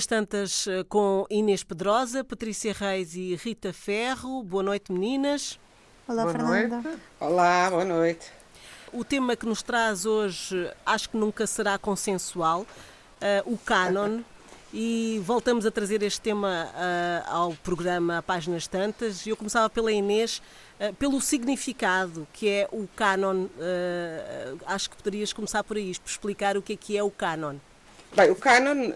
páginas tantas eh, com Inês Pedrosa, Patrícia Reis e Rita Ferro. Boa noite, meninas. Olá, boa Fernanda. Noite. Olá, boa noite. O tema que nos traz hoje acho que nunca será consensual, uh, o canon. E voltamos a trazer este tema uh, ao programa Páginas Tantas. Eu começava pela Inês, uh, pelo significado que é o canon. acho que poderias começar por aí, por explicar o que é que é o canon. Bem, o canon, uh,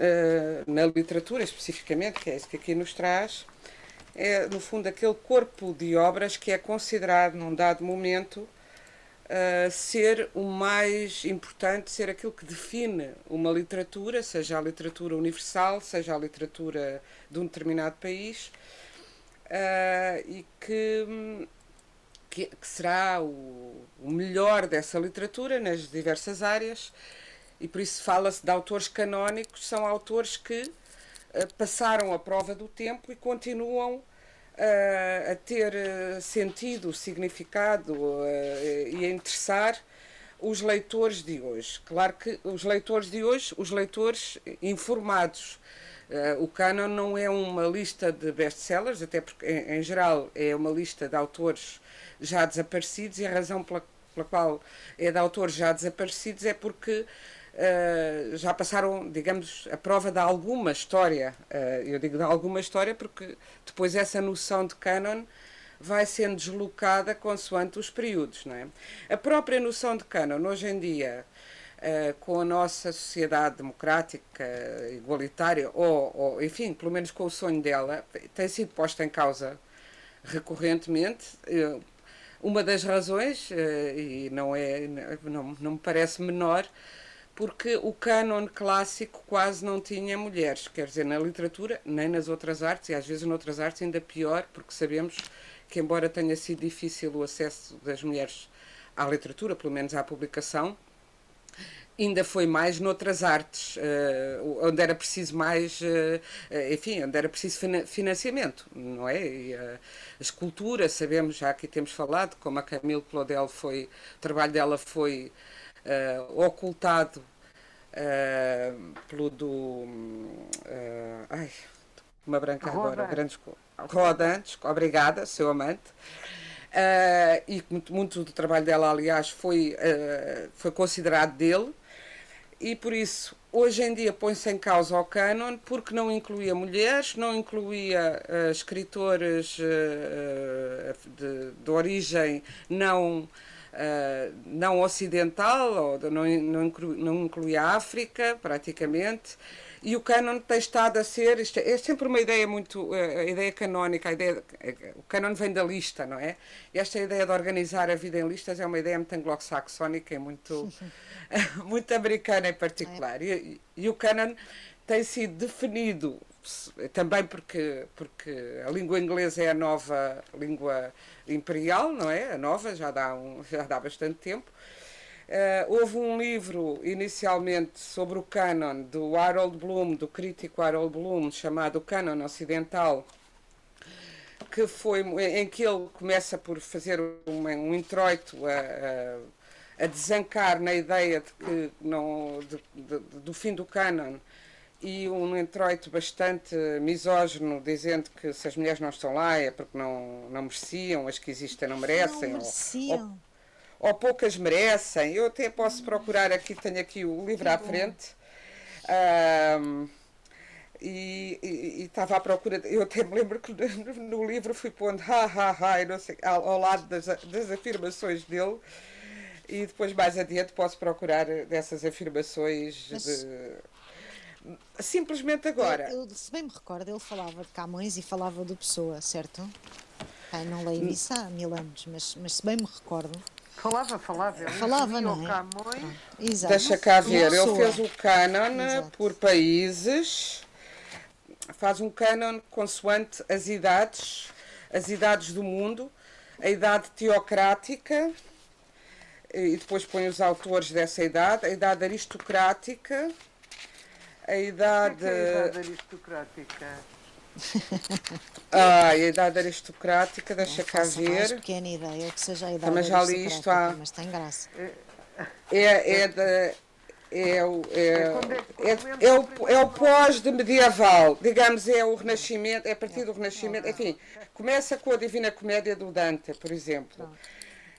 na literatura especificamente, que é isso que aqui nos traz, é, no fundo, aquele corpo de obras que é considerado, num dado momento, uh, ser o mais importante, ser aquilo que define uma literatura, seja a literatura universal, seja a literatura de um determinado país, uh, e que, que, será o melhor dessa literatura nas diversas áreas e por isso fala-se de autores canónicos, são autores que uh, passaram a prova do tempo e continuam uh, a ter uh, sentido, significado e a interessar os leitores de hoje. Claro que os leitores de hoje, os leitores informados. o canon não é uma lista de best-sellers, até porque, em, em geral, é uma lista de autores já desaparecidos e a razão pela, pela qual é de autores já desaparecidos é porque uh, já passaram, digamos, a prova de alguma história. Uh, eu digo de alguma história porque depois essa noção de canon vai sendo deslocada consoante os períodos. Não é? A própria noção de canon, hoje em dia, uh, com a nossa sociedade democrática, igualitária, ou, ou, enfim, pelo menos com o sonho dela, tem sido posta em causa recorrentemente. Uma das razões, e não, é, não, não me parece menor, porque o cânon clássico quase não tinha mulheres, quer dizer, na literatura, nem nas outras artes, e às vezes noutras artes ainda pior, porque sabemos que, embora tenha sido difícil o acesso das mulheres à literatura, pelo menos à publicação, ainda foi mais noutras artes, uh, onde era preciso mais, uh, enfim, onde era preciso financiamento, não é? E, a escultura, sabemos, já aqui temos falado, como a Camille Claudel foi, o trabalho dela foi uh, ocultado uh, pelo do. Uh, ai, uma branca agora, grandes. Rodantes, obrigada, seu amante. E muito, muito, do trabalho dela, aliás, foi, foi considerado dele, e por isso, hoje em dia, põe-se em causa o canon porque não incluía mulheres, não incluía escritores de, de, origem não uh, não ocidental, ou não, não, inclui, não inclui a África, praticamente, e o canon tem estado a ser, isto é, é sempre uma ideia muito, uh, a ideia canónica, a ideia, o canon vem da lista, não é? E esta ideia de organizar a vida em listas é uma ideia muito anglo-saxónica e muito, muito americana em particular. E, e o canon tem sido definido também porque, porque a língua inglesa é a nova língua imperial, não é? A nova, já dá, um, já dá bastante tempo. Uh, houve um livro inicialmente sobre o canon do Harold Bloom, do crítico Harold Bloom, chamado Canon Ocidental, que foi em que ele começa por fazer um, um introito a, a, a, desancar na ideia de que não, de, de, do fim do canon e um introito bastante misógino, dizendo que se as mulheres não estão lá é porque não, não mereciam, as que existem não merecem. Não mereciam. Ou, ou, poucas merecem. Eu até posso procurar aqui, tenho aqui o livro à frente. Um, e, e, estava à procura. Eu até me lembro que no, livro fui pondo ha ha ha não sei, ao, ao lado das, das afirmações dele e depois mais adiante posso procurar dessas afirmações Mas... de Simplesmente agora. Eu, eu, se bem me recordo, ele falava de Camões e falava do Pessoa, certo? Ai, não leio isso há mil anos, mas, mas se bem me recordo. Falava, falava. Ele falava, não é? Camões. Exato. Deixa cá ver, ele fez o canon Exato. por países, faz um canon consoante as idades, as idades do mundo, a idade teocrática, e depois põe os autores dessa idade, a idade aristocrática, a idade. É a idade aristocrática? ah, a idade aristocrática, deixa não cá ver. Mais pequena ideia que seja a idade Também já li isto há. Mas tem graça. É, é, da, é o, é, É quando é que é, começa é o o, é o pós de medieval, digamos, é o Renascimento, é a partir do Renascimento, enfim, começa com a Divina Comédia do Dante, por exemplo.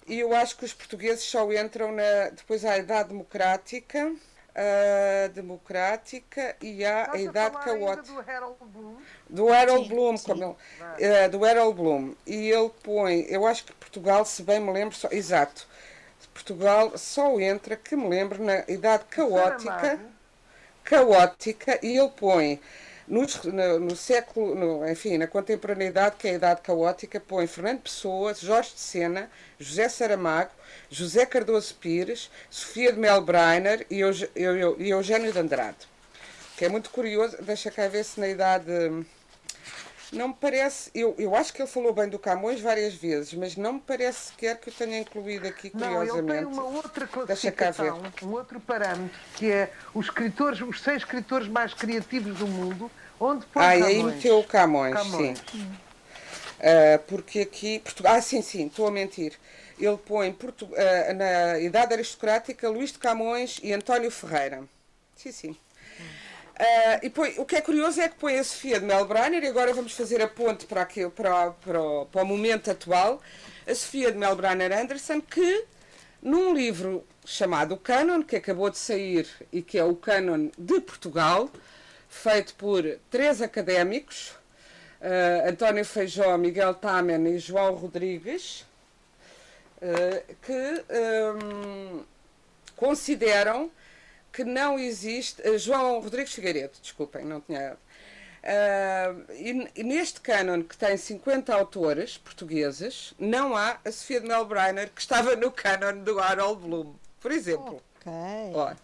E eu acho que os portugueses só entram na, depois há a Idade Democrática, a Democrática e há a Estás Idade Caótica. do Harold Bloom? Do Harold Sim, Bloom, sim. como ele- eh, do Harold Bloom. E ele põe, eu acho que Portugal, se bem me lembro, só, exato, Portugal só entra, que me lembro, na Idade Caótica caótica e ele põe nos- no, no século, no- enfim, na contemporaneidade, que é a idade caótica, põe Fernando Pessoa, Jorge de Sena, José Saramago, José Cardoso Pires, Sofia de Eu- Eu- e Eugênio de Andrade. Que é muito curioso, deixa cá ver se na idade. Não me parece, eu, eu acho que ele falou bem do Camões várias vezes, mas não me parece sequer que eu tenha incluído aqui Não, ele tem curiosamente. uma outra classificação, um outro parâmetro, que é os escritores, os seis escritores mais criativos do mundo, onde põe Ah, e aí Camões. meteu o Camões, Camões. sim. Ah, porque aqui. Portu- Ah, sim, sim, estou a mentir. Ele põe Portu- ah, na idade aristocrática Luís de Camões e António Ferreira. Sim, sim. Ah, e põe- o que é curioso é que põe a Sofia de Melbrenner, e agora vamos fazer a ponte para, para, para, o- para o momento atual. A Sofia de Melbrenner Anderson, que num livro chamado O Canon, que acabou de sair e que é o Canon de Portugal, feito por três académicos, eh, António Feijó, Miguel Tamen e João Rodrigues, eh, que ehm, consideram que não existe. eh, João Rodrigues Figueiredo, desculpem, não tinha. Eh, e, e neste cânon, que tem 50 autores portugueses, não há a Sofia de Melbreiner, que estava no cânon do Harold Bloom, por exemplo. Ok. Ora,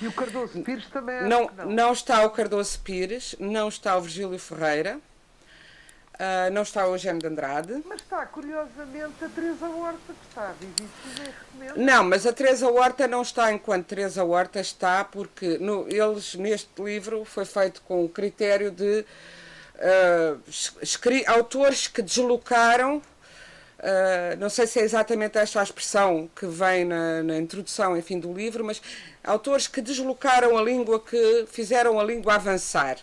E o Cardoso Pires também acho não, não. não está o Cardoso Pires, não está o Virgílio Ferreira, ah, não está o Eugênio de Andrade. Mas está, curiosamente, a Teresa Horta, que está vivíssima e recomendo. Não, mas a Teresa Horta não está enquanto Teresa Horta está, porque no- eles, neste livro, foi feito com o critério de escri- autores que deslocaram, ah, não sei se é exatamente esta a expressão que vem na, na introdução, enfim, do livro, mas autores que deslocaram a língua, que fizeram a língua avançar.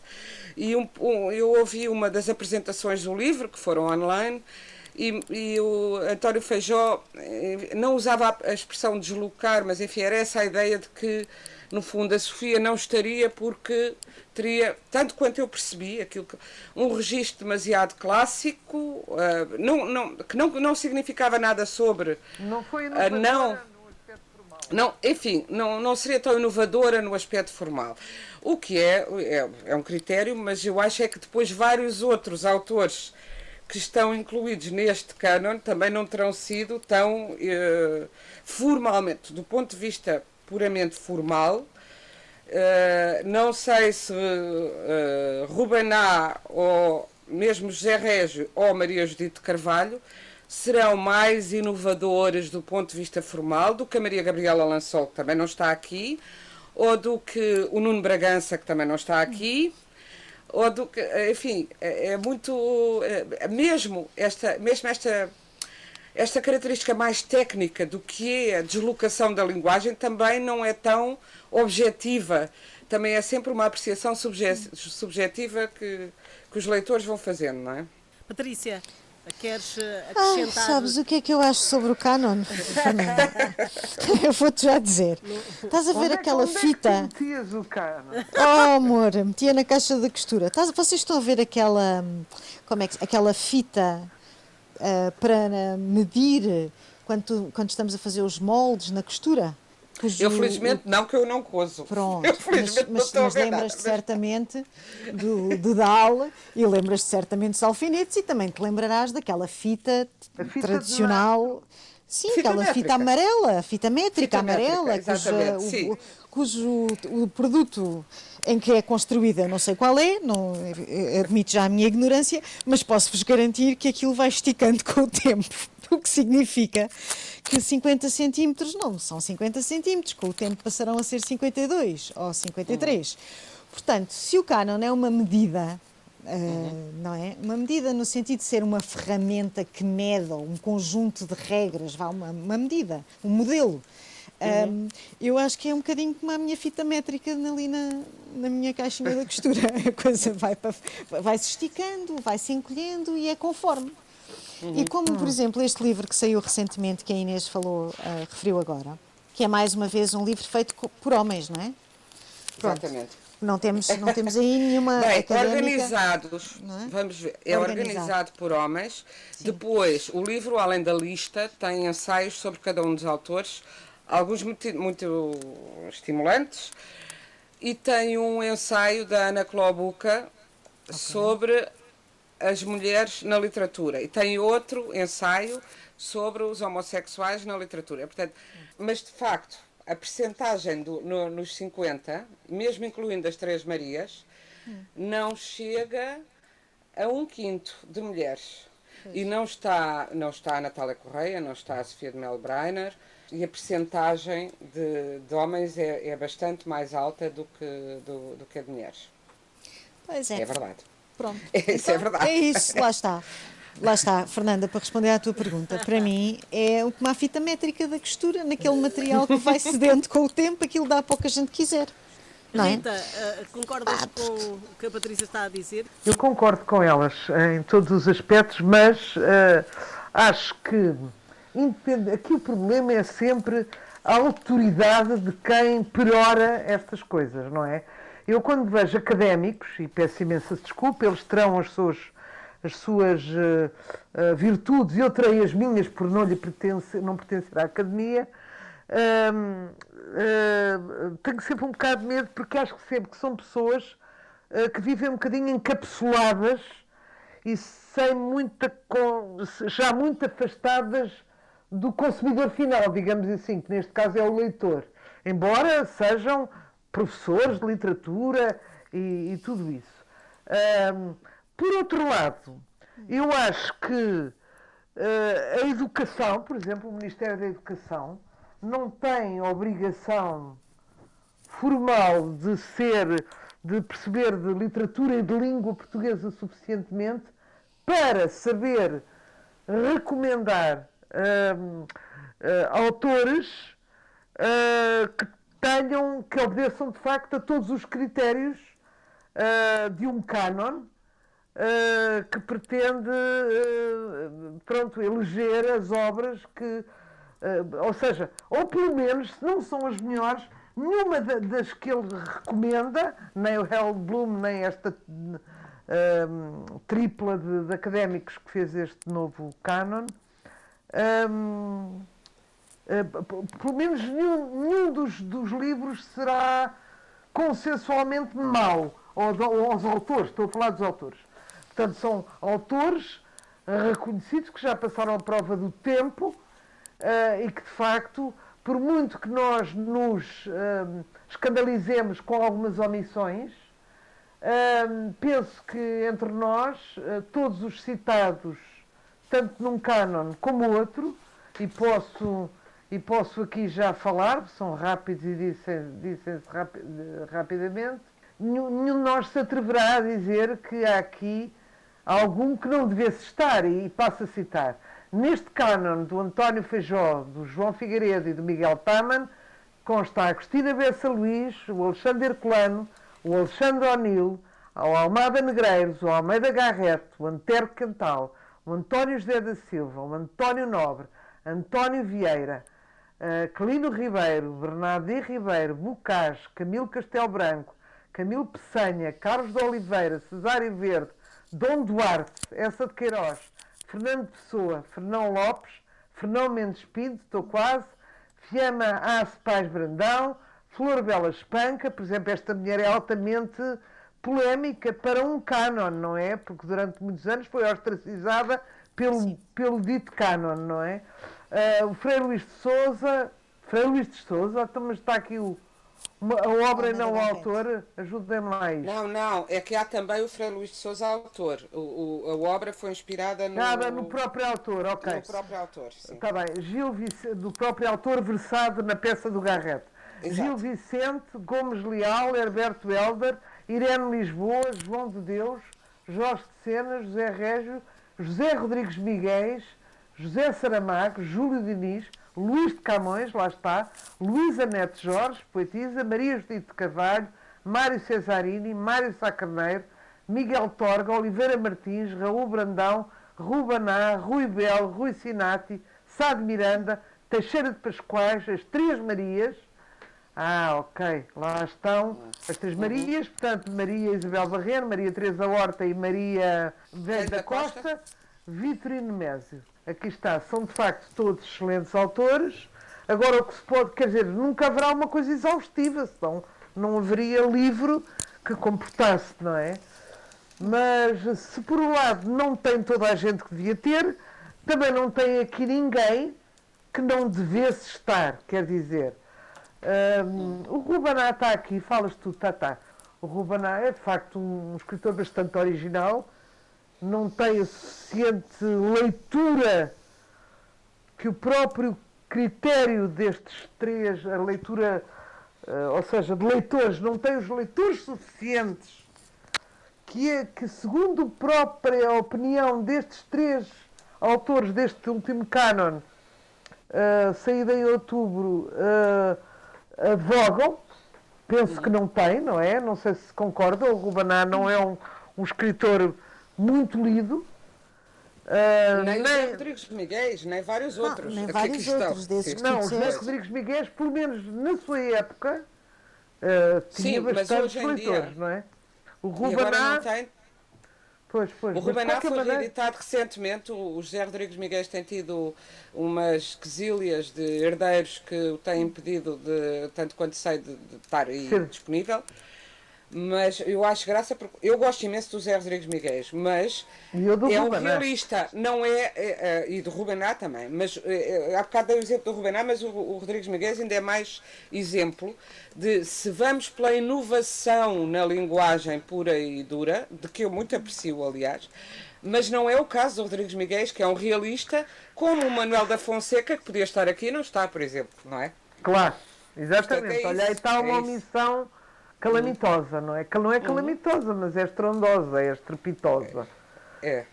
E um- um- eu ouvi uma das apresentações do livro, que foram online, e, e o António Feijó eh, não usava a expressão deslocar, mas enfim, era essa a ideia de que, no fundo, a Sofia não estaria porque teria, tanto quanto eu percebi, aquilo que, um registro demasiado clássico, ah, não, não, que não, não significava nada sobre Não foi inovadora não. no aspecto formal. não, enfim, não, não seria tão inovadora no aspecto formal. O que é, é, é um critério, mas eu acho é que depois vários outros autores que estão incluídos neste cânon também não terão sido tão eh, formalmente, do ponto de vista puramente formal, eh, não sei se uh, Rubená ou mesmo José Régio ou Maria Judite Carvalho serão mais inovadores do ponto de vista formal do que a Maria Gabriela Lançol, que também não está aqui, ou do que o Nuno Bragança, que também não está aqui, ou do que, enfim, é, é muito, é, mesmo esta, mesmo esta esta característica mais técnica do que é a deslocação da linguagem também não é tão objetiva. Também é sempre uma apreciação subje subjetiva que, que os leitores vão fazendo, não é? Patrícia, queres eh, Ai, acrescentar? sabes o que é que eu acho sobre o canon, eu vou-te já dizer. Estás a ver Onde é que- aquela onde é que fita? metias o cano? Oh, amor, metia na caixa da costura. Estás- vocês estão a ver aquela, hum, como é que, aquela fita ah, para medir quando, quando estamos a fazer os moldes na costura? Cujo- Eu felizmente não, que eu não cozo. Pronto, Eu mas, felizmente mas, mas lembras-te certamente do, do DAL e lembras-te certamente dos alfinetes e também te lembrarás daquela fita, fita tradicional. Sim, Fita aquela fita métrica. amarela, fita métrica Fita métrica, amarela, exatamente, sim. o, cujo o produto em que é construída, não sei qual é, não, admito já a minha ignorância, mas posso-vos garantir que aquilo vai esticando com o tempo, o que significa que 50 centímetros não são 50 centímetros, com o tempo passarão a ser 52 ou 53. Portanto, se o canon é uma medida, eh, não é? Uma medida no sentido de ser uma ferramenta que mede, ou um conjunto de regras, vá, uma, uma medida, um modelo. Um, eu acho que é um bocadinho como a minha fita métrica ali na, na minha caixinha da costura. A coisa vai, para, vai se esticando, vai se encolhendo e é conforme. E como, por exemplo, este livro que saiu recentemente, que a Inês falou, uh, referiu agora, que é mais uma vez um livro feito por homens, não é? Pronto. Exatamente. Não temos, não temos aí nenhuma. Bem, académica, organizados, é? vamos ver, é organizado, organizado por homens. Sim. Depois, o livro, além da lista, tem ensaios sobre cada um dos autores, alguns muito, muito estimulantes, e tem um ensaio da Ana Clobuca okay. sobre as mulheres na literatura, e tem outro ensaio sobre os homossexuais na literatura. Portanto, mas de facto, a percentagem do, no, nos 50, mesmo incluindo as Três Marias, hum. não chega a um quinto de mulheres. Pois. E não está, não está a Natália Correia, não está a Sofia de Mel Breiner, e a percentagem de, de homens é, é, bastante mais alta do que, do, do que a de mulheres. Pois é. É verdade. Pronto. Isso é então, é verdade. É isso, lá está. Lá está, Fernanda, para responder à tua pergunta, para mim é uma fita métrica da costura, naquele material que vai cedendo com o tempo, aquilo dá para o que a gente quiser. Não é? Rita, uh, concordas com o que a Patrícia está a dizer? Eu concordo com elas em todos os aspectos, mas uh, acho que aqui o problema é sempre a autoridade de quem perora estas coisas, não é? Eu, quando vejo académicos, e peço imensa desculpa, eles terão as suas as suas uh, uh, virtudes eu terei as minhas por não lhe pertencer, não pertencer à academia, uh, tenho sempre um bocado de medo porque acho que sempre que são pessoas que vivem um bocadinho encapsuladas e sem muita, já muito afastadas do consumidor final, digamos assim, que neste caso é o leitor. Embora sejam professores de literatura e, e tudo isso. Por outro lado, eu acho que uh, a educação, por exemplo, o Ministério da Educação, não tem obrigação formal de ser, de perceber de literatura e de língua portuguesa suficientemente para saber recomendar uh, autores uh, que tenham, que obedeçam de facto a todos os critérios de um cânon uh, que pretende, pronto, eleger as obras que, ou seja, ou pelo menos, se não são as melhores, nenhuma das que ele recomenda, nem o Harold Bloom, nem esta tripla de, de, académicos que fez este novo canon, um, pelo menos nenhum, nenhum dos, dos, livros será consensualmente mau aos autores, estou a falar dos autores. Portanto, são autores eh, reconhecidos que já passaram a prova do tempo uh, e que, de facto, por muito que nós nos uh, escandalizemos com algumas omissões, uh, penso que entre nós, todos os citados, tanto num cânon como outro, e posso, e posso aqui já falar, são rápidos e dizem-se dizem rapi rapidamente, nenhum, de nós se atreverá a dizer que há aqui algum que não devesse estar, e passo a citar. Neste cânon do António Feijó, do João Figueiredo e do Miguel Taman, consta a Agostina Bessa Luís, o Alexandre Herculano, o Alexandre O'Neill, o Almada Negreiros, o Almeida Garrett, o Antero Cantal, o António José da Silva, o António Nobre, António Vieira, uh, Clino Ribeiro, Bernardo I. Ribeiro, Bocage, Camilo Castelo Branco, Camilo Peçanha, Carlos de Oliveira, Cesário Verde, Dom Duarte, essa de Queiroz, Fernando Pessoa, Fernão Lopes, Fernão Mendes Pinto, estou quase, Fiamma Ace Paz Brandão, Flor Bela Espanca, por exemplo, esta mulher é altamente polémica para um cânon, não é? Porque durante muitos anos foi ostracizada pelo, pelo dito cânon, não é? Uh, o Frei Luís de Souza, Frei Luís de Souza, então, mas está aqui o, uma, a obra e não o autor? Ajudem-me lá isso. Não, não, é que há também o Frei Luís de Souza autor. O, o, a obra foi inspirada no... Nada, no próprio autor, ok. No próprio autor, sim. Está bem, Gil Vicente, do próprio autor versado na peça do Garrett. Exato. Gil Vicente, Gomes Leal, Herberto Helder, Irene Lisboa, João de Deus, Jorge de Sena, José Régio, José Rodrigues Miguéis, José Saramago, Júlio Diniz, Luís de Camões, lá está, Luísa Neto Jorge, poetisa, Maria Judite de Carvalho, Mário Cesarini, Mário Sá Carneiro, Miguel Torga, Oliveira Martins, Raul Brandão, Rubaná, Rui Belo, Rui Sinati, Sá de Miranda, Teixeira de Pascoais, as Três Marias. Ah, ok, lá estão as Três Marias, portanto, Maria Isabel Barreiro, Maria Teresa Horta e Maria Velho da Costa, Vitorino Mésio. Aqui está, são de facto todos excelentes autores. Agora, o que se pode, quer dizer, nunca haverá uma coisa exaustiva, senão não haveria livro que comportasse, não é? Mas se por um lado não tem toda a gente que devia ter, também não tem aqui ninguém que não devesse estar, quer dizer. Um, o Rubaná está aqui, falas tu, tá, tá. O Rubaná é de facto um, escritor bastante original, não tem a suficiente leitura que o próprio critério destes três, a leitura, uh, ou seja, de leitores, não tem os leitores suficientes, que é que, segundo a própria opinião destes três autores deste último cânon, uh, saído em outubro, uh, advogam, penso que não tem, não é? Não sei se concordam, o Rubaná não é um, um escritor muito lido. Uh, nem, nem Rodrigues Miguel, nem vários não, outros. Nem vários outros desses Não, José Rodrigues Miguel, pelo menos na sua época, uh, tinha Sim, bastantes leitores, dia... não é? O Rubaná... Pois, pois. O Rubaná foi maneira... reeditado recentemente. O José Rodrigues Miguel tem tido umas quesilhas de herdeiros que o têm impedido de, tanto quanto sei, de, de estar aí Sim. disponível mas eu acho graça porque eu gosto imenso do Zé Rodrigues Miguel, mas é um realista, não é, é, é, e do Rubená também, mas é, é, há bocado dei o exemplo do Rubená, mas o, o Rodrigues Miguel ainda é mais exemplo de se vamos pela inovação na linguagem pura e dura, de que eu muito aprecio, aliás, mas não é o caso do Rodrigues Miguel, que é um realista, como o Manuel da Fonseca, que podia estar aqui e não está, por exemplo, não é? Claro, exatamente. Portanto, é Olha, aí está uma omissão calamitosa, não é? Não é uhum. calamitosa, mas é estrondosa, é estrepitosa. É.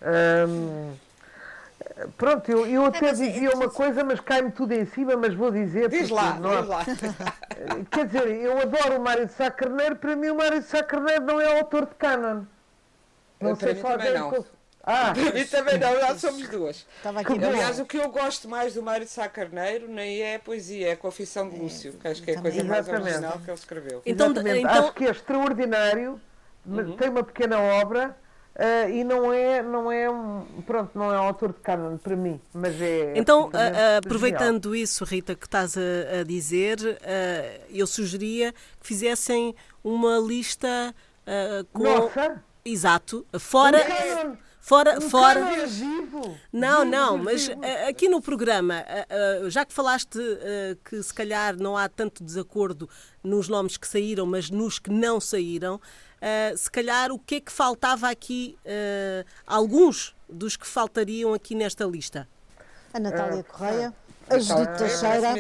pronto, eu, eu até é, dizia uma coisa, mas cai-me tudo em cima, mas vou dizer. Diz lá, nós... diz lá. Quer dizer, eu adoro o Mário de Sá Carneiro, para mim o Mário de Sá Carneiro não é autor de canon. Não sei se alguém. Não. Ah, e também não, nós somos duas. Aqui Aliás, o que eu gosto mais do Mário de Sá Carneiro nem é a poesia, é a Confissão de Lúcio, que acho que é a coisa mais original que ele escreveu. Então, então... Acho que é extraordinário, uhum. tem uma pequena obra. Uh, e não é, não é um, pronto, não é um autor de canon para mim, mas é. Então, uh, aproveitando isso, Rita, que estás a, a dizer, uh, eu sugeria que fizessem uma lista com. Nossa! Exato, fora. Fora, um fora. Vivo, não, vivo, não, mas vivo. aqui no programa, já que falaste que se calhar não há tanto desacordo nos nomes que saíram, mas nos que não saíram, se calhar o que é que faltava aqui, alguns dos que faltariam aqui nesta lista? A Natália Correia, a Judite Teixeira.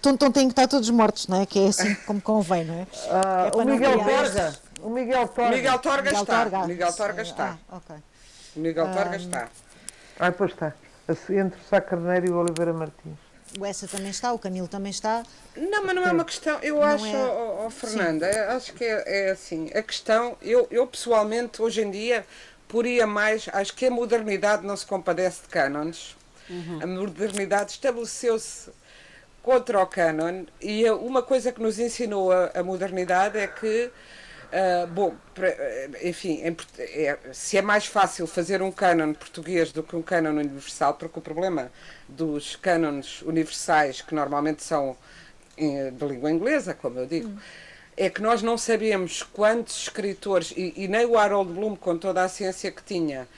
Então, então têm que estar todos mortos, não é? Que é assim como convém, não é? Uh, é o Miguel Borga. O Miguel Torga. Miguel Torga Miguel está. Torga. Miguel Torga está. Ah, ok. Miguel Torga um... está. Ah, pois está. Entre o Sá Carneiro e o Oliveira Martins. O Essa também está, o Camilo também está. Não, mas não é uma questão. Eu não acho, é... oh, oh, Fernanda, é, acho que é, é, assim. A questão, eu, eu pessoalmente, hoje em dia, poria mais. Acho que a modernidade não se compadece de cânones. Uhum. A modernidade estabeleceu-se contra o canon e uma coisa que nos ensinou a, a modernidade é que Uh, bom, enfim, é, se é mais fácil fazer um cânon português do que um cânon universal, porque o problema dos cânones universais, que normalmente são de língua inglesa, como eu digo, hum. é que nós não sabemos quantos escritores, e, e, nem o Harold Bloom, com toda a ciência que tinha,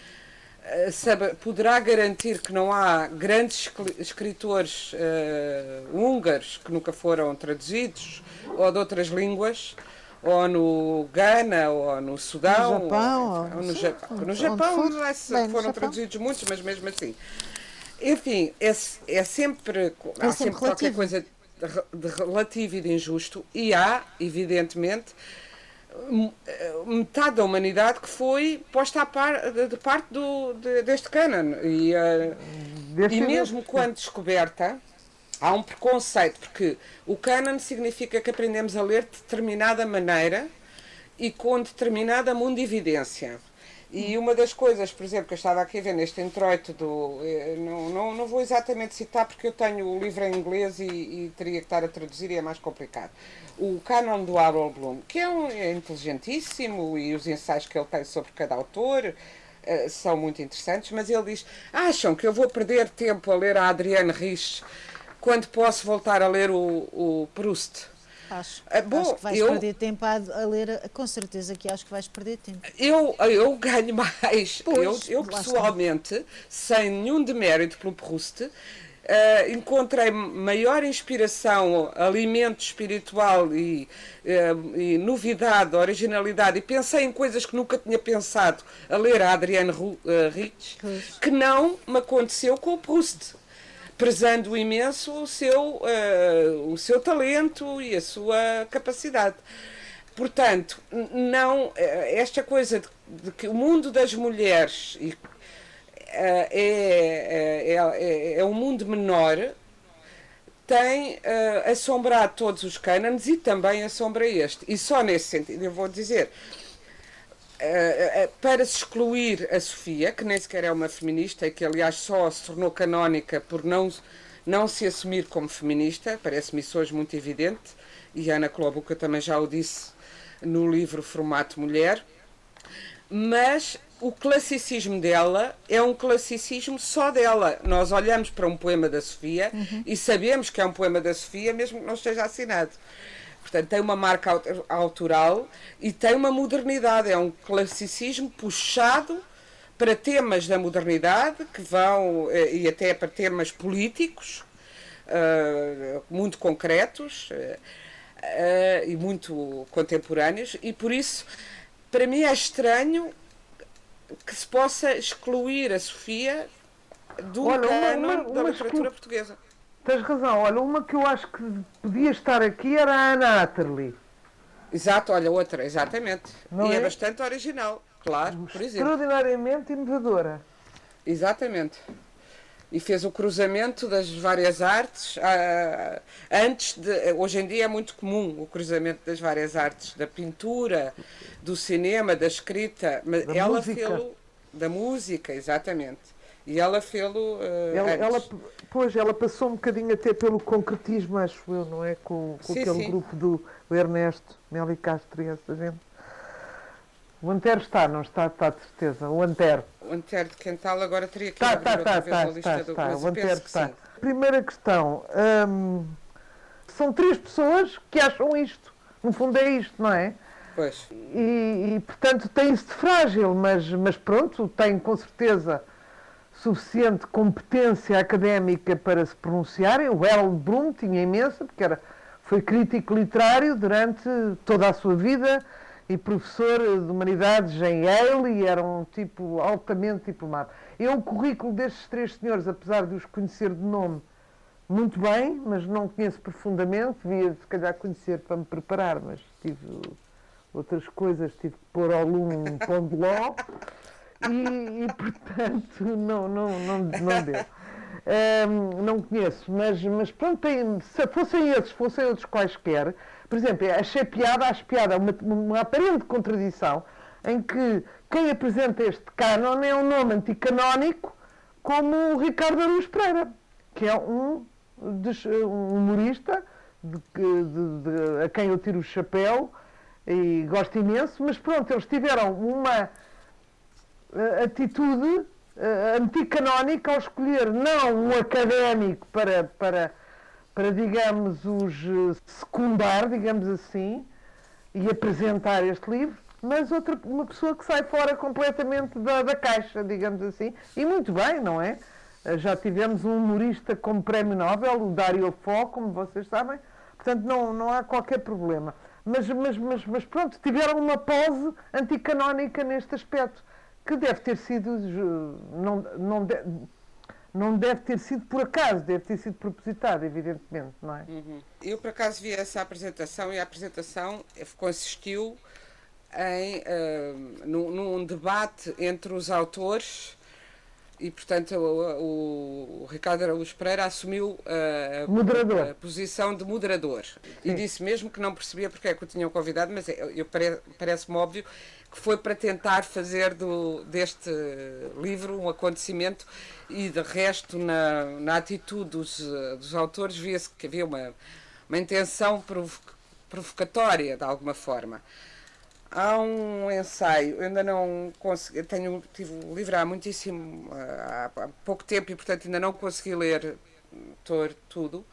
uh, sabe, poderá garantir que não há grandes escritores uh, húngaros que nunca foram traduzidos ou de outras línguas ou no Ghana, ou no Sudão, no Japão, ou, ou no Japão. No Japão for, é bem, foram Japão. traduzidos muitos, mas mesmo assim. Enfim, é, é sempre, é há sempre, qualquer coisa de relativo e de injusto, e há, evidentemente, metade da humanidade que foi posta par, de, de, parte do, de, deste canon. E, uh, e mesmo quando descoberta, há um preconceito, porque o canon significa que aprendemos a ler de determinada maneira e com determinada mundividência. E uma das coisas, por exemplo, que eu estava aqui a ver neste introito do. Eh, não, não, não vou exatamente citar porque eu tenho o livro em inglês e, e teria que estar a traduzir e é mais complicado. O Canon do Harold Bloom, que é, um, é inteligentíssimo e os ensaios que ele tem sobre cada autor uh, são muito interessantes, mas ele diz: acham que eu vou perder tempo a ler a Adrienne Rich quando posso voltar a ler o, o Proust? Acho, ah, bom, acho que vais eu, perder tempo a, a, ler, com certeza que acho que vais perder tempo. Eu, eu ganho mais. Pois, eu, eu pessoalmente, está. sem nenhum demérito pelo Proust, uh, encontrei maior inspiração, alimento espiritual e, uh, e, novidade, originalidade, e pensei em coisas que nunca tinha pensado a ler a Adrienne uh, Rich, que não me aconteceu com o Proust prezando imenso o seu, uh, o seu talento e a sua capacidade. Portanto, não eh, esta coisa de, de que o mundo das mulheres e, uh, é, é, é, é, um mundo menor tem uh, assombrado todos os cânones e também assombra este. E só nesse sentido eu vou dizer Uh, uh, para se excluir a Sofia, que nem sequer é uma feminista e que, aliás, só se tornou canónica por não, não se assumir como feminista, parece-me isso hoje muito evidente, e a Ana Clobuca também já o disse no livro Formato Mulher, mas o classicismo dela é um classicismo só dela. Nós olhamos para um poema da Sofia uhum. e sabemos que é um poema da Sofia, mesmo que não esteja assinado. Portanto, tem uma marca autoral e tem uma modernidade, é um classicismo puxado para temas da modernidade que vão eh, e até para temas políticos uh, muito concretos uh, uh, e muito contemporâneos. E por isso para mim é estranho que se possa excluir a Sofia do Olha, uma, uma, da literatura portuguesa. Tens razão. Olha, uma que eu acho que podia estar aqui era a Ana Atterley. Exato, olha, outra, exatamente. Não e é? é bastante original, claro, por exemplo. Extraordinariamente inovadora. Exatamente. E fez o cruzamento das várias artes. Ah, antes de. Hoje em dia é muito comum o cruzamento das várias artes, da pintura, do cinema, da escrita. Mas da ela música. fez da música, exatamente. E ela fez-lo. Uh, ela, ela, pois, ela passou um bocadinho até pelo concretismo, acho eu, não é? Com, com sim, aquele sim. grupo do Ernesto, Meli Castro e essa gente. O Antero está, não está? Está de certeza. O Antero. O Antero de Quental agora teria que está, está, está, está, está, está. O Antero está. Sim. Primeira questão. Hum, são três pessoas que acham isto. No fundo é isto, não é? Pois. E, e portanto tem-se de frágil, mas, mas pronto, tem com certeza suficiente competência académica para se pronunciarem. O Harold Bloom tinha imensa, porque era, foi crítico literário durante toda a sua vida e professor de humanidades em Yale e era um tipo altamente diplomado. Eu, o currículo destes três senhores, apesar de os conhecer de nome muito bem, mas não conheço profundamente, devia se calhar conhecer para me preparar, mas tive outras coisas, tive que pôr ao lume um pão de ló e, e portanto não, não, não, não deu. Um, não conheço, mas, mas pronto, tem, se fossem esses, fossem outros quaisquer, por exemplo, achei piada, acho piada, uma, uma aparente contradição em que quem apresenta este canon é um nome anticanónico como o Ricardo Aruz Pereira, que é um, um humorista de, de, de, a quem eu tiro o chapéu e gosto imenso, mas pronto, eles tiveram uma atitude anticanónica ao escolher não um académico para, para, para digamos, os uh, secundar, digamos assim, e apresentar este livro, mas outra, uma pessoa que sai fora completamente da, da caixa, digamos assim, e muito bem, não é? Já tivemos um humorista como prémio Nobel, o Dario Fo, como vocês sabem, portanto não, não há qualquer problema. Mas, mas, mas, mas pronto, tiveram uma pose anticanónica neste aspecto que deve ter sido. Não, não, de, não deve ter sido por acaso, deve ter sido propositado, evidentemente, não é? Uhum. Eu, por acaso, vi essa apresentação e a apresentação consistiu em, uh, num, num debate entre os autores e portanto o, o, Ricardo Araújo Pereira assumiu a, a, posição de moderador Sim. e disse mesmo que não percebia porque é que o tinham convidado, mas eu, eu parece-me óbvio que foi para tentar fazer do, deste livro um acontecimento e de resto na, na atitude dos, dos autores via-se que havia uma, uma intenção provocatória de alguma forma. Há um ensaio, eu ainda não consegui, tenho, tive o livro há muitíssimo, há, pouco tempo e portanto ainda não consegui ler tudo,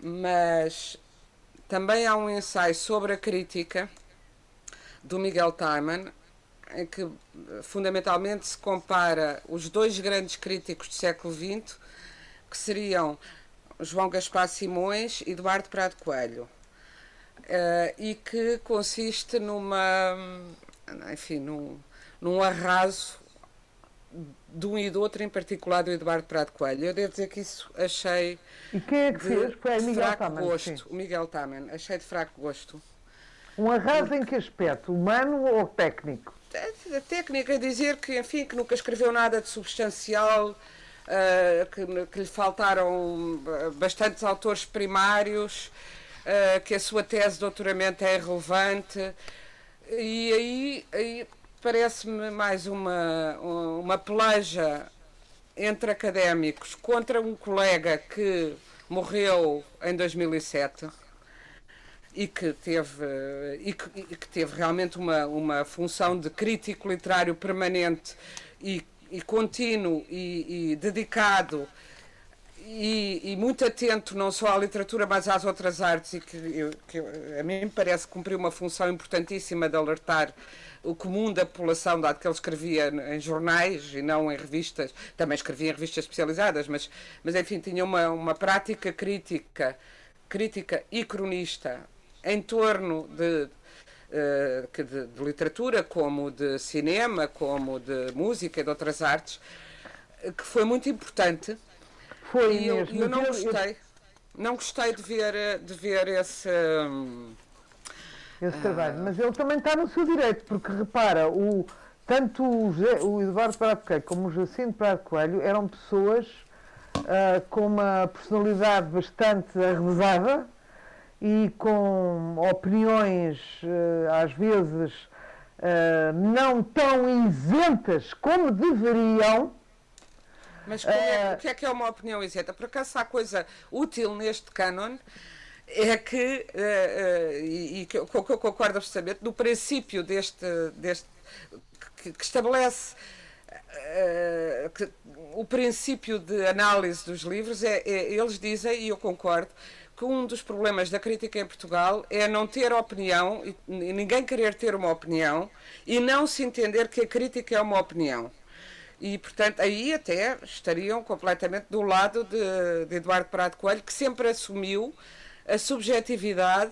mas também há um ensaio sobre a crítica do Miguel Taiman, em que fundamentalmente se compara os dois grandes críticos do século XX, que seriam João Gaspar Simões e Eduardo Prado Coelho. Uh, e que consiste numa, enfim, num, num arraso de um e do outro, em particular do Eduardo Prado Coelho. Eu devo dizer que isso achei. E quem é que fez? Foi Miguel fraco Taman, gosto. Sim. O Miguel Taman. Achei de fraco gosto. Um arraso em que aspecto? Humano ou técnico? A técnica é dizer que, enfim, que nunca escreveu nada de substancial, uh, que, que lhe faltaram bastantes autores primários uh, que a sua tese de doutoramento é irrelevante. E aí, aí parece-me mais uma, uma peleja entre académicos contra um colega que morreu em 2007 e que teve, e que, e que teve realmente uma, uma função de crítico literário permanente e, e contínuo e, e dedicado e, e, muito atento não só à literatura, mas às outras artes, e que, que a mim parece cumprir uma função importantíssima de alertar o comum da população, dado que ele escrevia em jornais e não em revistas, também escrevia em revistas especializadas, mas, mas enfim, tinha uma, uma prática crítica, crítica e cronista em torno de, uh, de, de literatura, como de cinema, como de música e de outras artes, que foi muito importante foi e mesmo. Eu, eu não gostei. Não gostei de ver, de ver esse. Esse trabalho. Mas ele também está no seu direito, porque repara, o, tanto o, o Eduardo Prado Coelho como o Jacinto Prado Coelho eram pessoas uh, com uma personalidade bastante arrevesada e com opiniões, uh, às vezes, uh, não tão isentas como deveriam mas é, o que é que é uma opinião isenta? Por acaso há coisa útil neste canon é que, uh, uh, e, e que, eu, que eu concordo absolutamente, no princípio deste, deste que, que estabelece uh, que, o princípio de análise dos livros, é, é, eles dizem, e eu concordo, que um dos problemas da crítica em Portugal é não ter opinião, e, e ninguém querer ter uma opinião, e não se entender que a crítica é uma opinião. E, portanto, aí até estariam completamente do lado de, de Eduardo Prado Coelho, que sempre assumiu a subjetividade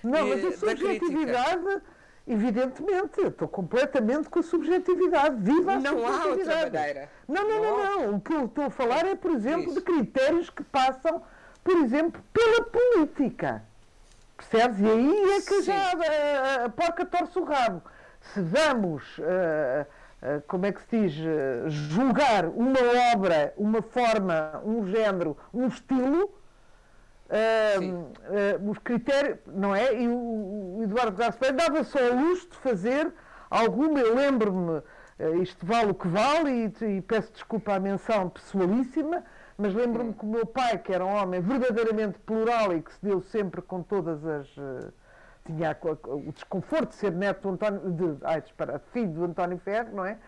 Não, mas a subjetividade, evidentemente, estou completamente com a subjetividade. Viva a não subjetividade. Há outra maneira. Não, não, não, não, não. O que eu estou a falar é, por exemplo, Isso. de critérios que passam, por exemplo, pela política. Percebes? E aí é que Sim. já a, a, porca torce o rabo. Se vamos. Uh, eh, como é que se diz, eh, julgar uma obra, uma forma, um género, um estilo, uh, os critérios, não é? E o, Eduardo Garcia dava só a luz de fazer alguma, eu lembro-me, isto vale o que vale, e, e, peço desculpa à menção pessoalíssima, mas lembro-me que o meu pai, que era um homem verdadeiramente plural e que se deu sempre com todas as. Tinha o desconforto de ser neto do António, de, ai, filho do António Ferro, não é?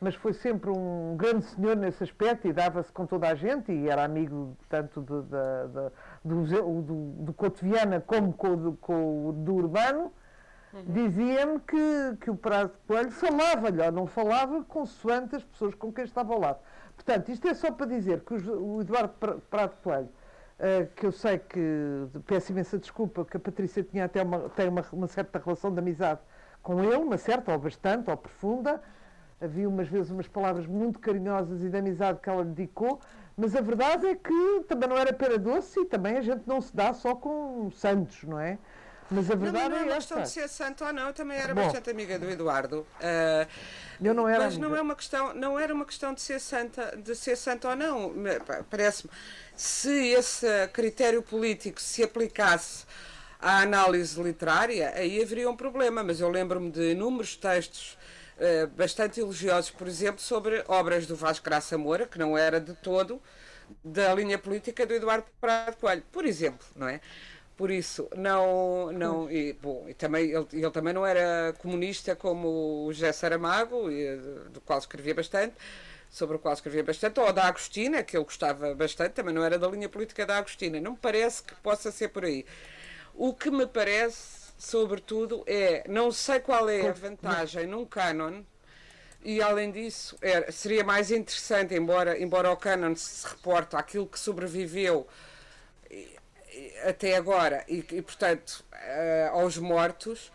Mas foi sempre um grande senhor nesse aspecto e dava-se com toda a gente e era amigo tanto de, de, de, do, do, do Cotiviana como com, do, com, do Urbano. Uhum. Dizia-me que, que o Prado Coelho falava-lhe, ou não falava, consoante as pessoas com quem estava ao lado. Portanto, isto é só para dizer que o Eduardo Prado Coelho Uh, que eu sei que, peço imensa desculpa, que a Patrícia tinha até uma, tem uma, uma, certa relação de amizade com ele, uma certa, ou bastante, ou profunda. Havia umas vezes umas palavras muito carinhosas e de amizade que ela dedicou, mas a verdade é que também não era pera doce e também a gente não se dá só com santos, não é? Mas a verdade não, não é uma é questão esta. de ser santo ou não, eu também era Bom. bastante amiga do Eduardo. Ah, Eu não era mas não amiga. é uma questão, não era uma questão de ser santa, de ser santa ou não. Me- pa- Parece-me se esse critério político se aplicasse à análise literária, aí haveria um problema, mas eu lembro-me de inúmeros textos eh, bastante elogiosos, por exemplo, sobre obras do Vasco Graça Moura, que não era de todo da linha política do Eduardo Prado Coelho, por exemplo, não é? Por isso, não, não e, bom, e também, ele, ele também não era comunista como o José Saramago, e, do qual escrevia bastante, sobre o qual escrevia bastante, ou da Agostina, que ele gostava bastante, também não era da linha política da Agostina. Não me parece que possa ser por aí. O que me parece, sobretudo, é, não sei qual é a vantagem num cânon, e além disso, era- seria mais interessante, embora, embora o cânon se reporte àquilo que sobreviveu até agora e, e, portanto, eh, aos mortos,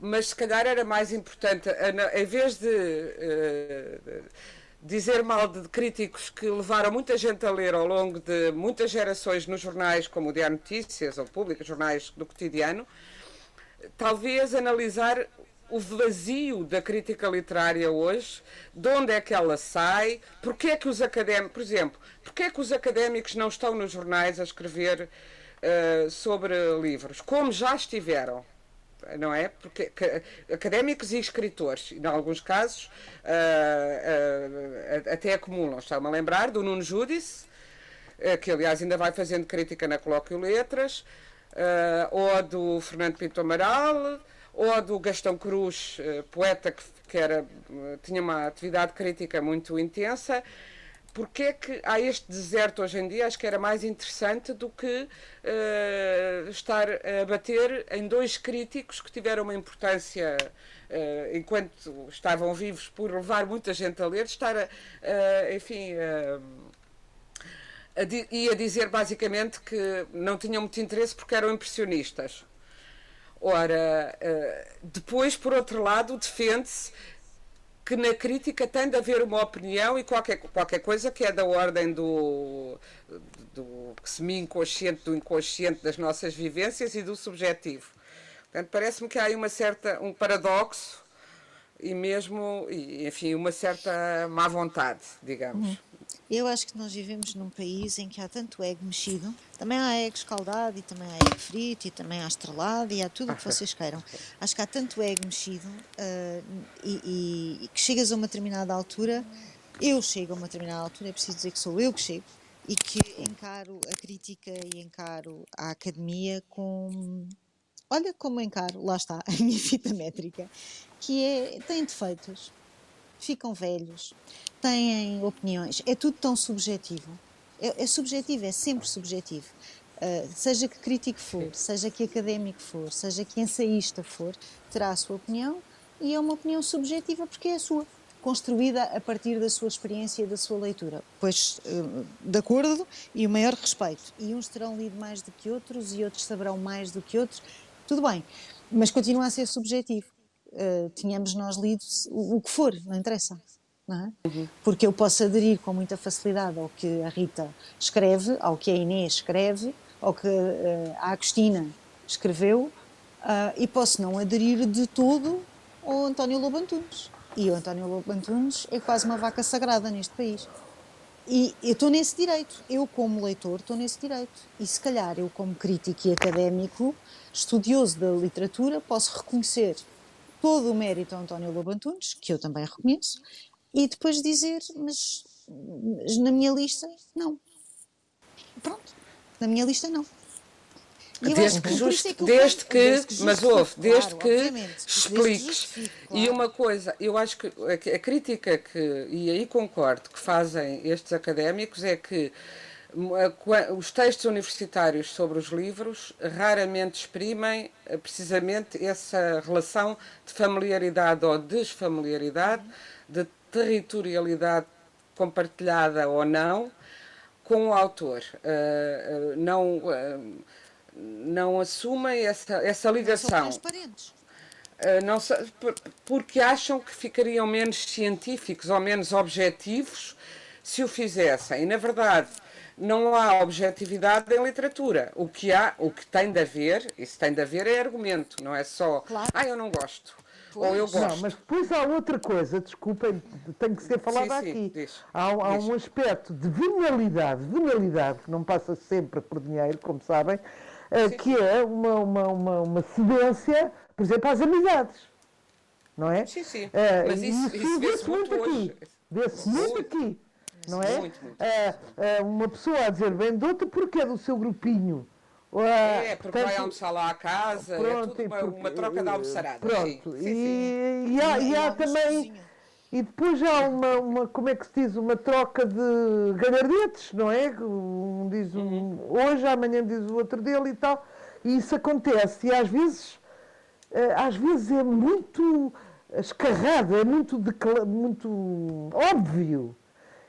mas se calhar era mais importante, em vez de eh, dizer mal de críticos que levaram muita gente a ler ao longo de muitas gerações nos jornais, como o Diário Notícias ou Pública, jornais do cotidiano, talvez analisar o vazio da crítica literária hoje, de onde é que ela sai, porque é que os académicos, por exemplo, porque é que os académicos não estão nos jornais a escrever eh, sobre livros, como já estiveram, não é? Porque ca- académicos e escritores, em alguns casos, ah, ah, até acumulam. Está-me a lembrar do Nuno Júdice, eh, que aliás ainda vai fazendo crítica na Colóquio Letras, ou do Fernando Pinto Amaral, ou do Gastão Cruz, poeta que, que era, tinha uma atividade crítica muito intensa. Porque é que há este deserto hoje em dia? Acho que era mais interessante do que eh, estar a bater em dois críticos que tiveram uma importância eh, enquanto estavam vivos por levar muita gente a ler, estar a, a, enfim, a, a di- a dizer basicamente que não tinham muito interesse porque eram impressionistas. Ora, depois, por outro lado, defende-se que na crítica tem de haver uma opinião e qualquer, qualquer coisa que é da ordem do, do semi-inconsciente, do inconsciente das nossas vivências e do subjetivo. Portanto, parece-me que há aí uma certa, um paradoxo e mesmo, enfim, uma certa má vontade, digamos. Eu acho que nós vivemos num país em que há tanto ego mexido, também há ego escaldado, e também há ego frito, e também há estrelado, e há tudo o que vocês queiram. Acho que há tanto ego mexido ah, e, e- e que chegas a uma determinada altura, eu chego a uma determinada altura, é preciso dizer que sou eu que chego, e que encaro a crítica e encaro a academia com. Olha como encaro, lá está, a minha fita métrica, que é, tem defeitos, ficam velhos, têm opiniões, é tudo tão subjetivo. É, é subjetivo, é sempre subjetivo. Uh, seja que crítico for, seja que académico for, seja que ensaísta for, terá a sua opinião e é uma opinião subjetiva porque é a sua, construída a partir da sua experiência e da sua leitura. Pois, uh, de acordo, e o maior respeito. E uns terão lido mais do que outros e outros saberão mais do que outros, tudo bem, mas continua a ser subjetivo. Uh, tínhamos nós lido o, o que for, não interessa. É? Porque eu posso aderir com muita facilidade ao que a Rita escreve, ao que a Inês escreve, ao que uh, a Agostina escreveu, uh, e posso não aderir de todo ao António Lobo Antunes. E o António Lobo Antunes é quase uma vaca sagrada neste país. E eu estou nesse direito, eu como leitor estou nesse direito. E se calhar eu como crítico e académico, estudioso da literatura, posso reconhecer todo o mérito a António Lobo Antunes, que eu também reconheço, e depois dizer, mas, mas na minha lista, não. Pronto, na minha lista, não. Desde que, justi- é que desde que, desde que mas justifique, ouve, desde claro, que obviamente, desde expliques. justifique, E claro. uma coisa, eu acho que a, a crítica que, e aí concordo, que fazem estes académicos é que hum, os textos universitários sobre os livros raramente exprimem eh, precisamente essa relação de familiaridade ou desfamiliaridade, de territorialidade compartilhada ou não, com o autor. Uh, uh, não, uh, não assumem essa, essa São ligação. transparentes. Não sa- por- porque acham que ficariam menos científicos ou menos objetivos se o fizessem. E, na verdade, não há objetividade em literatura. O que há, o que tem de haver, isso tem de haver é argumento, não é só, claro. ah, eu não gosto. Pois. Ou eu gosto. Não, mas depois há outra coisa, desculpem, tem que ser falada sim, sim, aqui. Há, há um aspecto de venalidade, venalidade, que não passa sempre por dinheiro, como sabem, uh, que é uma, uma, uma, uma cedência, por exemplo, às amizades. Não é? Sim, sim. Uh, mas isso, isso, isso vê-se muito, muito aqui. Vê-se muito aqui não é? Muito, muito. É, é, uma pessoa a dizer bem de outra porque é do seu grupinho. É, é, porque portanto, vai almoçar lá à casa, pronto, é tudo uma, porque, uma troca de almoçaradas. Pronto, sim. Sim, sim. E, e, há, e há também. E depois há uma, uma, como é que se diz, uma troca de galhardetes, não é? Um diz um, uhum. hoje, amanhã diz o outro dele e tal. E isso acontece. E às vezes, eh, às vezes é muito escarrado, é muito, muito óbvio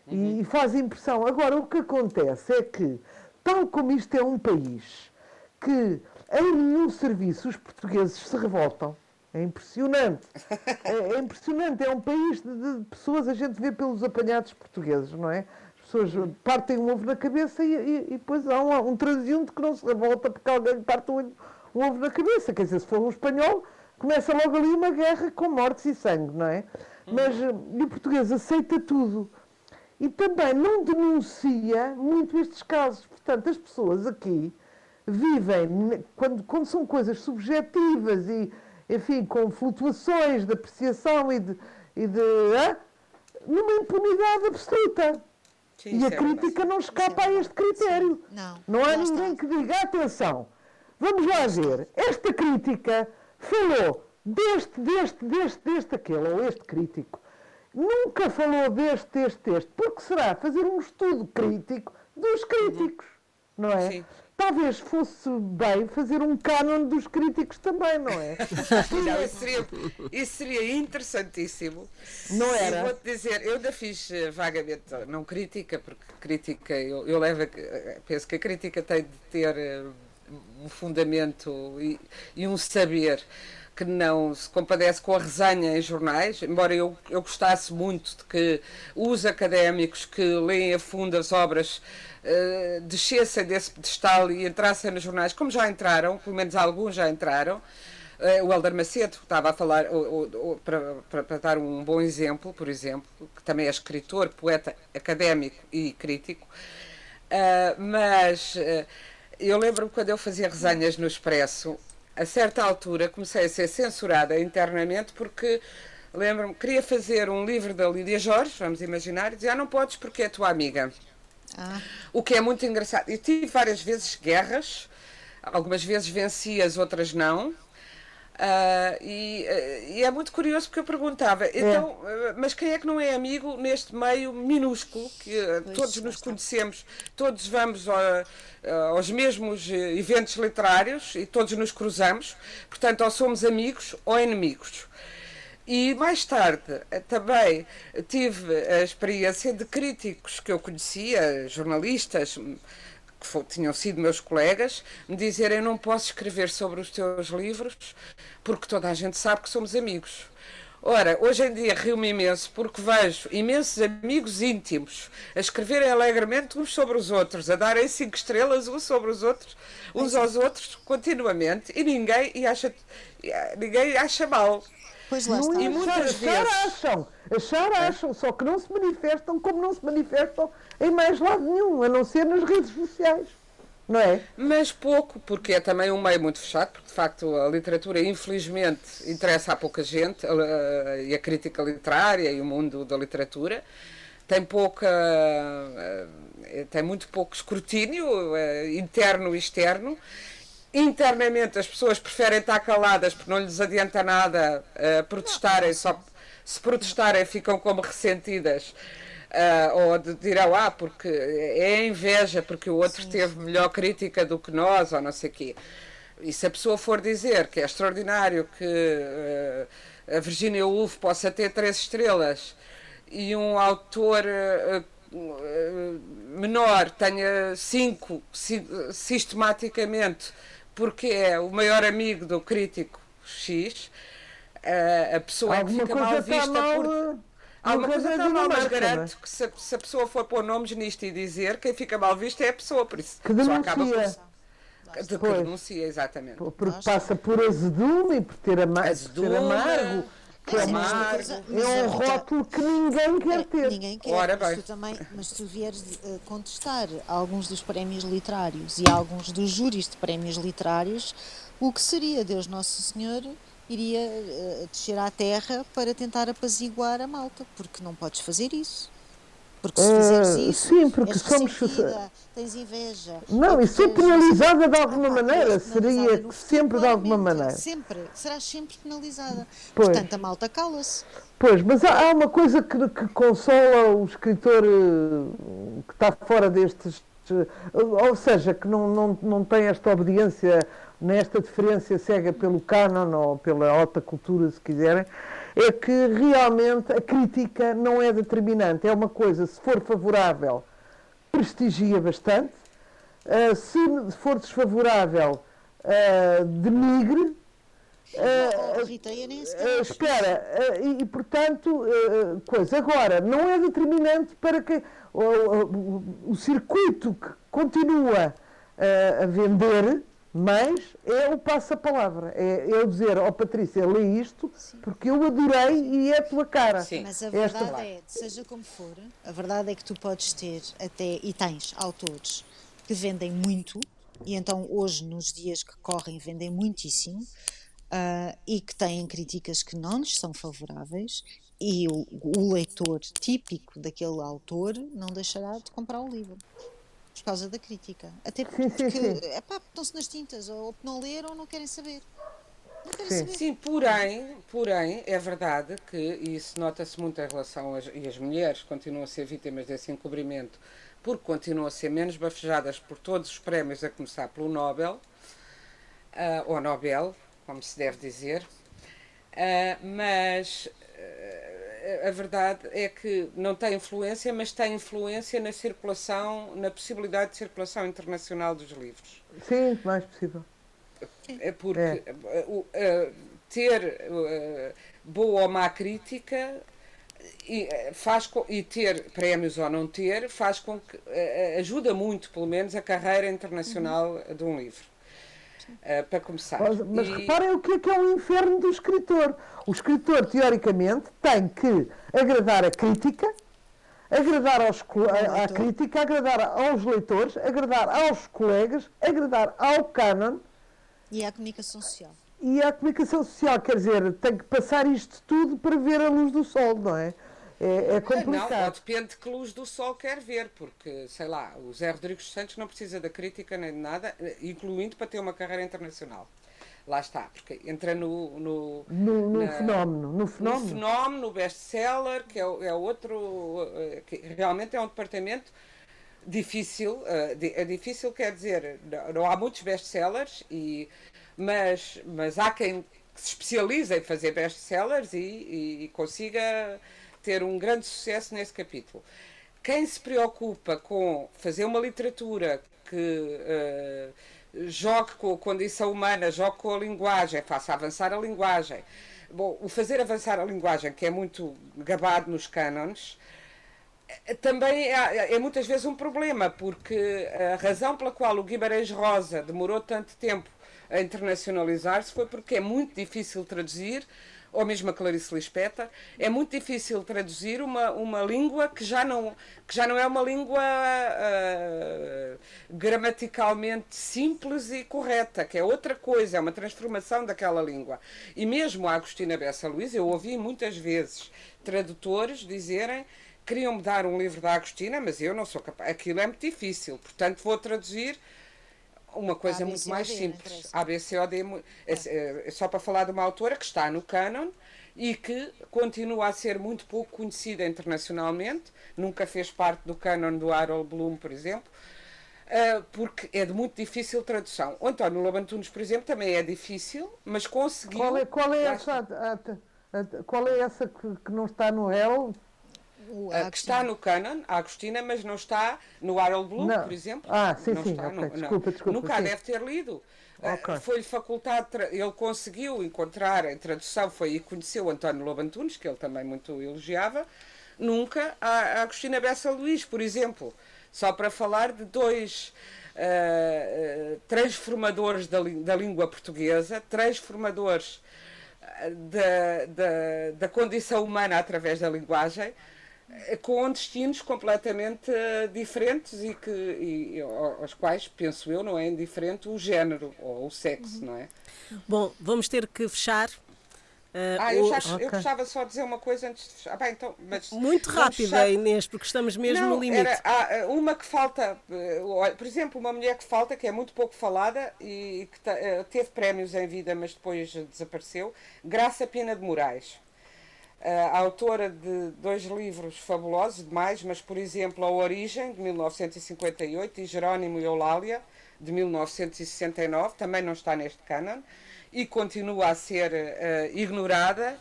uhum. e faz impressão. Agora, o que acontece é que, tal como isto é um país que em nenhum serviço os portugueses se revoltam, é impressionante. É, é impressionante. É um país de, de, pessoas, a gente vê pelos apanhados portugueses, não é? As pessoas partem um ovo na cabeça e, e, e depois há um, um transeunte que não se revolta porque alguém parte um, um ovo na cabeça. Quer dizer, se for um espanhol, começa logo ali uma guerra com mortes e sangue, não é? Mas e o português aceita tudo e também não denuncia muito estes casos. Portanto, as pessoas aqui vivem, quando, quando são coisas subjetivas e, enfim, com flutuações de apreciação e de. E de ah, numa impunidade absoluta. Sim, e a crítica não escapa a este critério. Não, não há ninguém está. que diga, atenção, vamos lá ver, esta crítica falou deste, deste, deste, deste, aquele, ou este crítico nunca falou deste, deste, deste. Porque será fazer um estudo crítico dos críticos, não é? Sim. Talvez fosse bem fazer um cânon dos críticos também, não é? não, isso, seria, isso seria interessantíssimo. Não era? Vou-te dizer, eu ainda fiz eh, vagamente, não crítica, porque crítica, eu, eu levo, a, penso que a crítica tem de ter eh, um fundamento e, e um saber que não se compadece com a resenha em jornais, embora eu, eu gostasse muito de que os académicos que leem a fundo as obras uh, descessem desse pedestal e entrassem nos jornais, como já entraram, pelo menos alguns já entraram. Uh, o Helder Macedo estava a falar, para, dar um bom exemplo, por exemplo, que também é escritor, poeta, académico e crítico, uh, mas eu lembro-me quando eu fazia resenhas no Expresso, a certa altura comecei a ser censurada internamente porque lembro-me, queria fazer um livro da Lídia Jorge, vamos imaginar, e dizia, ah, não podes porque é tua amiga. Ah. O que é muito engraçado. E tive várias vezes guerras, algumas vezes vencias, outras não. Uh, e, uh, e, é muito curioso porque eu perguntava, é. então, uh, mas quem é que não é amigo neste meio minúsculo que todos nos conhecemos, todos vamos aos mesmos eventos literários e todos nos cruzamos, portanto, ou somos amigos ou inimigos. E mais tarde também tive a experiência de críticos que eu conhecia, jornalistas, que tinham sido meus colegas, me dizerem não posso escrever sobre os teus livros porque toda a gente sabe que somos amigos. Ora, hoje em dia rio-me imenso porque vejo imensos amigos íntimos a escreverem alegremente uns sobre os outros, a darem cinco estrelas uns sobre os outros, uns aos outros, continuamente, e ninguém, e acha, ninguém acha mal. Pois lá está. E muitas vezes... acham, achar acham, só que não se manifestam como não se manifestam em mais lado nenhum, a não ser nas redes sociais. Não é? Mas pouco, porque é também um meio muito fechado, porque de facto a literatura, infelizmente, interessa a pouca gente, a, e a crítica literária e o mundo da literatura tem pouca. tem muito pouco escrutínio eh, interno e externo. Internamente as pessoas preferem estar caladas porque não lhes adianta nada uh, protestarem, só se protestarem ficam como ressentidas Uh, ou dirão, ah, porque é inveja, porque o outro Sim. teve melhor crítica do que nós, ou não sei o quê. E se a pessoa for dizer que é extraordinário que uh, a Virginia Woolf possa ter três estrelas e um autor uh, menor tenha cinco, sistematicamente, porque é o maior amigo do crítico X, a pessoa Alguma é que fica mal vista mal... por Há uma Nunca coisa é tão mal, mas Dinamarca, garanto que se, a- se a pessoa for pôr nomes nisto e dizer, quem fica mal visto é a pessoa, por isso Que só acaba denuncia. por. De que denuncia, exatamente. Porque passa por azedume e por ter, ama por ser Azedume, amargo. Que é, é é um Rita, rótulo que ninguém quer É, ter. Ninguém quer, Ora mas bem. tu também, mas tu vieres eh, contestar alguns dos prémios literários e alguns dos júris de prémios literários, o que seria Deus Nosso Senhor iria eh, descer à terra para tentar apaziguar a malta, porque não podes fazer isso. Porque se Eh, fizeres isso, sim, porque somos- ressentida, tens inveja. Não, e és- penalizada de alguma maneira. Seria sempre de alguma maneira. Sempre, serás sempre penalizada. Pois. Portanto, a malta cala-se. Pois, mas há, há uma coisa que, que consola o escritor eh, que está fora destes. eh, Ou seja, que não, não, não tem esta obediência, nesta deferência cega pelo canon ou pela alta cultura, se quiserem, é que realmente a crítica não é determinante. É uma coisa, se for favorável, prestigia bastante, eh, se for desfavorável, eh, denigre. eh, Oh, Rita, eu nem sequer espera, e, e, portanto, coisa. Agora, não é determinante para que o, o- o circuito que continua a vender mais é o passa-palavra. É eu dizer, ó Patrícia, lê isto porque eu adorei e é a tua cara. Sim. Mas a Esta- verdade é, seja como for, a verdade é que tu podes ter até, e tens autores que vendem muito, e então hoje, nos dias que correm, vendem muitíssimo, ah, e que têm críticas que não lhes são favoráveis, e o, o leitor típico daquele autor não deixará de comprar o livro. Por causa da crítica. Até porque, sim, sim. epá, estão-se nas tintas, ou não leram ou não querem saber. Não querem Sim. saber. Sim, porém, porém, é verdade que e isso nota-se muito em relação às e as mulheres continuam a ser vítimas desse encobrimento, porque continuam a ser menos bafejadas por todos os prémios, a começar pelo Nobel, ah, ou Nobel, como se deve dizer, Ah, mas a verdade é que não tem influência, mas tem influência na circulação, na possibilidade de circulação internacional dos livros. Sim, mais possível. É porque uh, o- uh, ter uh, boa ou má crítica e, faz com- e ter prémios ou não ter faz com que ajuda muito, pelo menos, a carreira internacional de um livro. Uh, para começar. Mas, mas E- reparem o que é que é o inferno do escritor. O escritor, teoricamente, tem que agradar a crítica, agradar aos, a- à crítica, agradar aos leitores, agradar aos colegas, agradar ao canon E à comunicação social. e à comunicação social. Quer dizer, tem que passar isto tudo para ver a luz do sol, não é? É, é Ah, Não, complicado. depende de que luz do sol quer ver, porque, sei lá, o Zé Rodrigues Santos não precisa da crítica nem de nada, incluindo para ter uma carreira internacional. Lá está, porque entra no, no, No, no na- fenómeno. No no fenómeno. fenómeno, no best-seller, que é, é outro, eh, que realmente é um departamento difícil, eh, é difícil quer dizer, não, não há muitos best-sellers, e, mas, mas há quem se especialize em fazer best-sellers e, e- e consiga ter um grande sucesso nesse capítulo. Quem se preocupa com fazer uma literatura que eh, jogue com a condição humana, jogue com a linguagem, faça avançar a linguagem. Bom, o fazer avançar a linguagem, que é muito gabado nos cânones, também é, é muitas vezes um problema, porque a razão pela qual o Guimarães Rosa demorou tanto tempo a internacionalizar-se foi porque é muito difícil traduzir, ou mesmo a Clarice Lispector, é muito difícil traduzir uma, uma língua que já não, que já não é uma língua ah, gramaticalmente simples e correta, que é outra coisa, é uma transformação daquela língua. E mesmo a Agostina Bessa Luís, eu ouvi muitas vezes tradutores dizerem queriam-me dar um livro da Agostina, mas eu não sou capaz. Aquilo é muito difícil, portanto vou traduzir uma coisa A, muito mais não simples. interessa. ABCOD, mu- é, é só para falar de uma autora que está no canon e que continua a ser muito pouco conhecida internacionalmente, nunca fez parte do canon do Harold Bloom, por exemplo, ah, porque é de muito difícil tradução. O António Lobantunes, por exemplo, também é difícil, mas conseguiu. Qual é, qual é essa, a- a- a- qual é essa que, que não está no Herald? O Ah, que está no canon, a Agostina, mas não está no Harold Bloom, Não. por exemplo. Ah, sim, não sim, está, ok, não- desculpa, desculpa, Nunca a sim. deve ter lido. Ah, Ok. Foi-lhe facultado, ele conseguiu encontrar em tradução, foi e conheceu António Lobantunes, que ele também muito elogiava, nunca a Agostina Bessa Luís, por exemplo. Só para falar de dois uh, transformadores da, da, língua portuguesa, transformadores da, da, da condição humana através da linguagem, com destinos completamente diferentes e que e, aos quais penso eu não é indiferente o género ou o sexo, uhum. não é? Bom, vamos ter que fechar. Uh, ah, eu, já, okay. eu gostava só de dizer uma coisa antes de fechar. Ah, bem, então, mas Muito rápida, Inês, porque estamos mesmo não, no limite. Era, há uma que falta, eh, por exemplo, uma mulher que falta, que é muito pouco falada e que eh, teve prémios em vida, mas depois desapareceu, Graça Pena de Moraes. A autora de dois livros fabulosos, demais, mas, por exemplo, A Origem, de 1958, e Jerónimo e Eulália, de 1969, também não está neste cânon e continua a ser uh, ignorada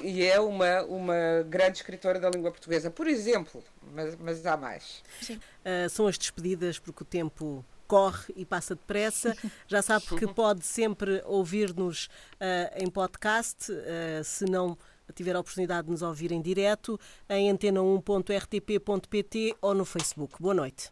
e é uma, uma grande escritora da língua portuguesa. Por exemplo, mas, mas há mais. Uh, são as despedidas porque o tempo corre e passa depressa. Já sabe que pode sempre ouvir-nos uh, em podcast, uh, se não tiver a oportunidade de nos ouvir em direto, em antena1.rtp.pt ou no Facebook. Boa noite.